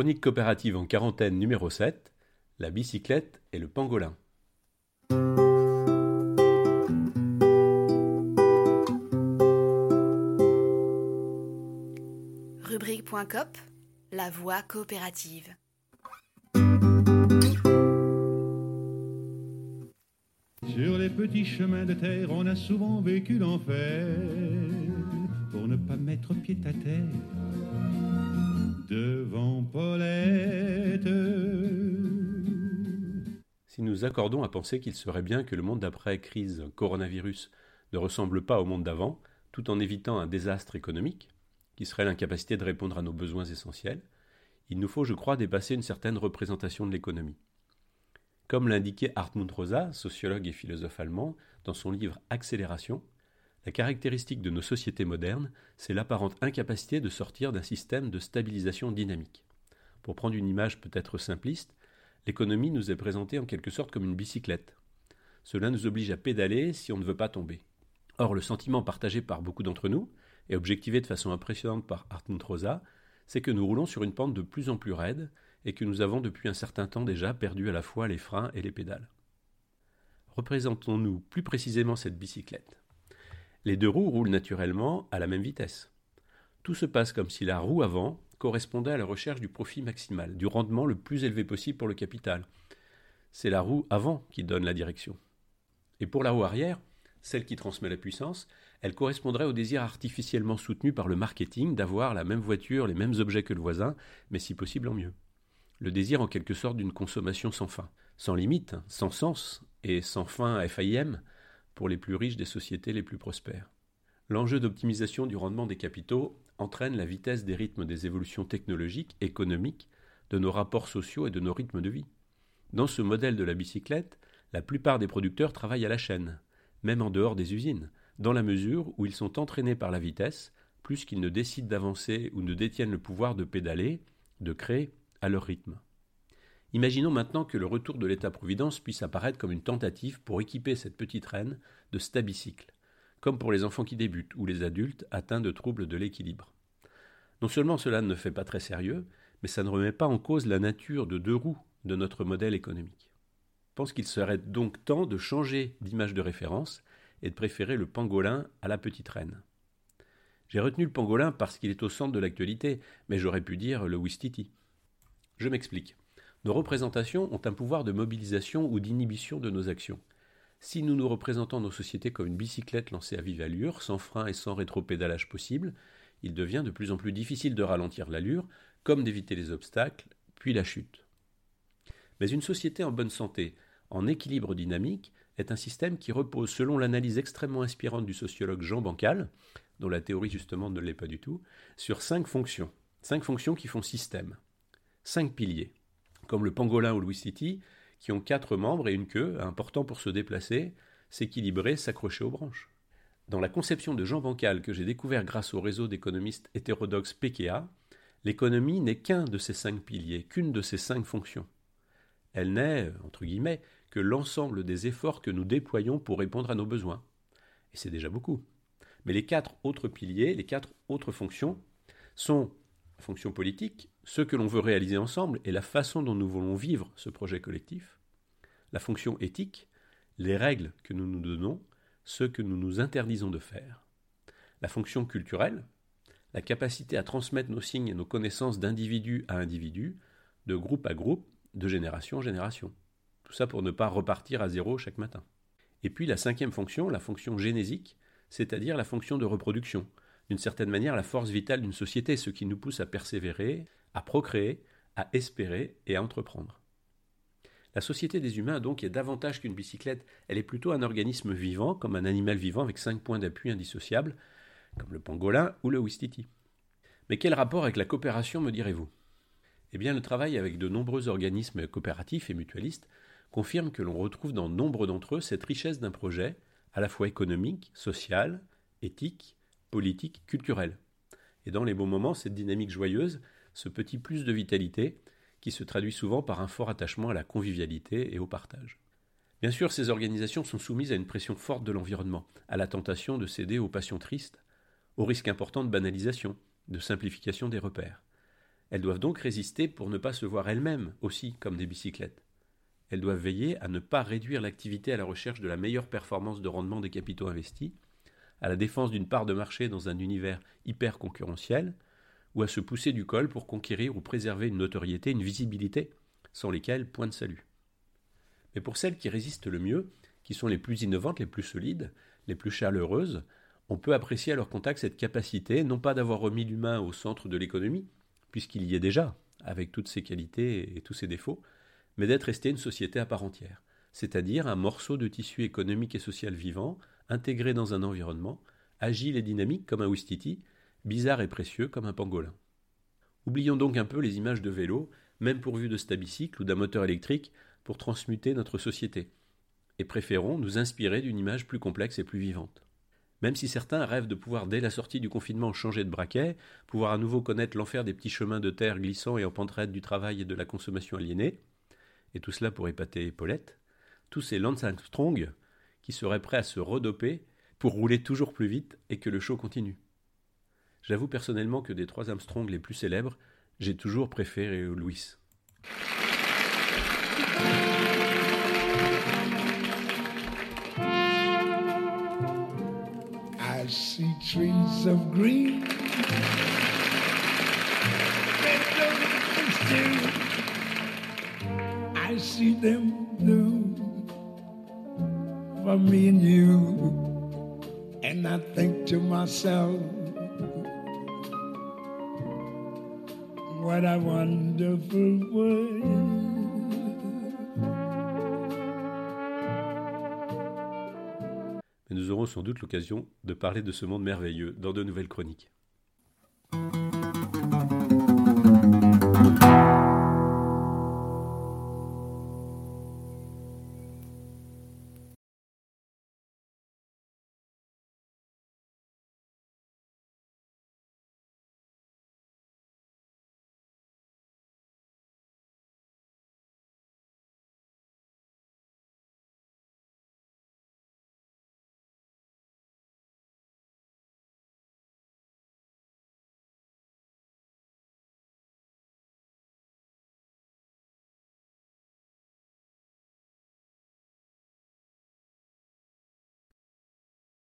Chronique coopérative en quarantaine numéro 7, la bicyclette et le pangolin. Rubrique.cop, la voie coopérative. Sur les petits chemins de terre, on a souvent vécu l'enfer pour ne pas mettre pied à terre devant Paulette. Si nous accordons à penser qu'il serait bien que le monde d'après-crise coronavirus ne ressemble pas au monde d'avant, tout en évitant un désastre économique, qui serait l'incapacité de répondre à nos besoins essentiels, il nous faut, je crois, dépasser une certaine représentation de l'économie. Comme l'indiquait Hartmut Rosa, sociologue et philosophe allemand, dans son livre Accélération, la caractéristique de nos sociétés modernes, c'est l'apparente incapacité de sortir d'un système de stabilisation dynamique. Pour prendre une image peut-être simpliste, l'économie nous est présentée en quelque sorte comme une bicyclette. Cela nous oblige à pédaler si on ne veut pas tomber. Or, le sentiment partagé par beaucoup d'entre nous, et objectivé de façon impressionnante par Hartmut Rosa, c'est que nous roulons sur une pente de plus en plus raide et que nous avons depuis un certain temps déjà perdu à la fois les freins et les pédales. Représentons-nous plus précisément cette bicyclette? Les deux roues roulent naturellement à la même vitesse. Tout se passe comme si la roue avant correspondait à la recherche du profit maximal, du rendement le plus élevé possible pour le capital. C'est la roue avant qui donne la direction. Et pour la roue arrière, celle qui transmet la puissance, elle correspondrait au désir artificiellement soutenu par le marketing d'avoir la même voiture, les mêmes objets que le voisin, mais si possible en mieux. Le désir en quelque sorte d'une consommation sans fin, sans limite, sans sens et sans fin FIM, pour les plus riches des sociétés les plus prospères. L'enjeu d'optimisation du rendement des capitaux entraîne la vitesse des rythmes des évolutions technologiques, économiques, de nos rapports sociaux et de nos rythmes de vie. Dans ce modèle de la bicyclette, la plupart des producteurs travaillent à la chaîne, même en dehors des usines, dans la mesure où ils sont entraînés par la vitesse, plus qu'ils ne décident d'avancer ou ne détiennent le pouvoir de pédaler, de créer à leur rythme. Imaginons maintenant que le retour de l'État-providence puisse apparaître comme une tentative pour équiper cette petite reine de stabicycle, comme pour les enfants qui débutent ou les adultes atteints de troubles de l'équilibre. Non seulement cela ne fait pas très sérieux, mais ça ne remet pas en cause la nature de deux roues de notre modèle économique. Je pense qu'il serait donc temps de changer d'image de référence et de préférer le pangolin à la petite reine. J'ai retenu le pangolin parce qu'il est au centre de l'actualité, mais j'aurais pu dire le Wistiti. Je m'explique. Nos représentations ont un pouvoir de mobilisation ou d'inhibition de nos actions. Si nous nous représentons nos sociétés comme une bicyclette lancée à vive allure, sans frein et sans rétropédalage possible, il devient de plus en plus difficile de ralentir l'allure, comme d'éviter les obstacles, puis la chute. Mais une société en bonne santé, en équilibre dynamique, est un système qui repose, selon l'analyse extrêmement inspirante du sociologue Jean Bancal, dont la théorie justement ne l'est pas du tout, sur cinq fonctions. Cinq fonctions qui font système. Cinq piliers comme le pangolin ou le City, qui ont quatre membres et une queue, important pour se déplacer, s'équilibrer, s'accrocher aux branches. Dans la conception de Jean Bancal que j'ai découvert grâce au réseau d'économistes hétérodoxes PKA, l'économie n'est qu'un de ces cinq piliers, qu'une de ces cinq fonctions. Elle n'est, entre guillemets, que l'ensemble des efforts que nous déployons pour répondre à nos besoins. Et c'est déjà beaucoup. Mais les quatre autres piliers, les quatre autres fonctions, sont fonction politique, ce que l'on veut réaliser ensemble et la façon dont nous voulons vivre ce projet collectif, la fonction éthique, les règles que nous nous donnons, ce que nous nous interdisons de faire, la fonction culturelle, la capacité à transmettre nos signes et nos connaissances d'individu à individu, de groupe à groupe, de génération en génération. Tout ça pour ne pas repartir à zéro chaque matin. Et puis la cinquième fonction, la fonction génésique, c'est-à-dire la fonction de reproduction, d'une certaine manière la force vitale d'une société, ce qui nous pousse à persévérer, à procréer, à espérer et à entreprendre. La société des humains donc est davantage qu'une bicyclette, elle est plutôt un organisme vivant, comme un animal vivant avec cinq points d'appui indissociables, comme le pangolin ou le wistiti. Mais quel rapport avec la coopération, me direz-vous? Eh bien, le travail avec de nombreux organismes coopératifs et mutualistes confirme que l'on retrouve dans nombre d'entre eux cette richesse d'un projet, à la fois économique, social, éthique, politique, culturelle. Et dans les bons moments, cette dynamique joyeuse, ce petit plus de vitalité, qui se traduit souvent par un fort attachement à la convivialité et au partage. Bien sûr, ces organisations sont soumises à une pression forte de l'environnement, à la tentation de céder aux passions tristes, au risque important de banalisation, de simplification des repères. Elles doivent donc résister pour ne pas se voir elles-mêmes aussi comme des bicyclettes. Elles doivent veiller à ne pas réduire l'activité à la recherche de la meilleure performance de rendement des capitaux investis, à la défense d'une part de marché dans un univers hyper concurrentiel, ou à se pousser du col pour conquérir ou préserver une notoriété, une visibilité, sans lesquelles point de salut. Mais pour celles qui résistent le mieux, qui sont les plus innovantes, les plus solides, les plus chaleureuses, on peut apprécier à leur contact cette capacité, non pas d'avoir remis l'humain au centre de l'économie, puisqu'il y est déjà, avec toutes ses qualités et tous ses défauts, mais d'être resté une société à part entière, c'est-à-dire un morceau de tissu économique et social vivant, intégré dans un environnement, agile et dynamique comme un Ouistiti, bizarre et précieux comme un pangolin. Oublions donc un peu les images de vélo, même pourvues de stabicycle ou d'un moteur électrique, pour transmuter notre société, et préférons nous inspirer d'une image plus complexe et plus vivante. Même si certains rêvent de pouvoir dès la sortie du confinement changer de braquet, pouvoir à nouveau connaître l'enfer des petits chemins de terre glissants et en pente du travail et de la consommation aliénée, et tout cela pour épater Paulette, tous ces Lance Armstrong qui seraient prêts à se redoper pour rouler toujours plus vite et que le show continue. J'avoue personnellement que des trois Armstrong les plus célèbres, j'ai toujours préféré Louis. I see trees of green. I see them blue you. And I think to myself. Mais nous aurons sans doute l'occasion de parler de ce monde merveilleux dans de nouvelles chroniques.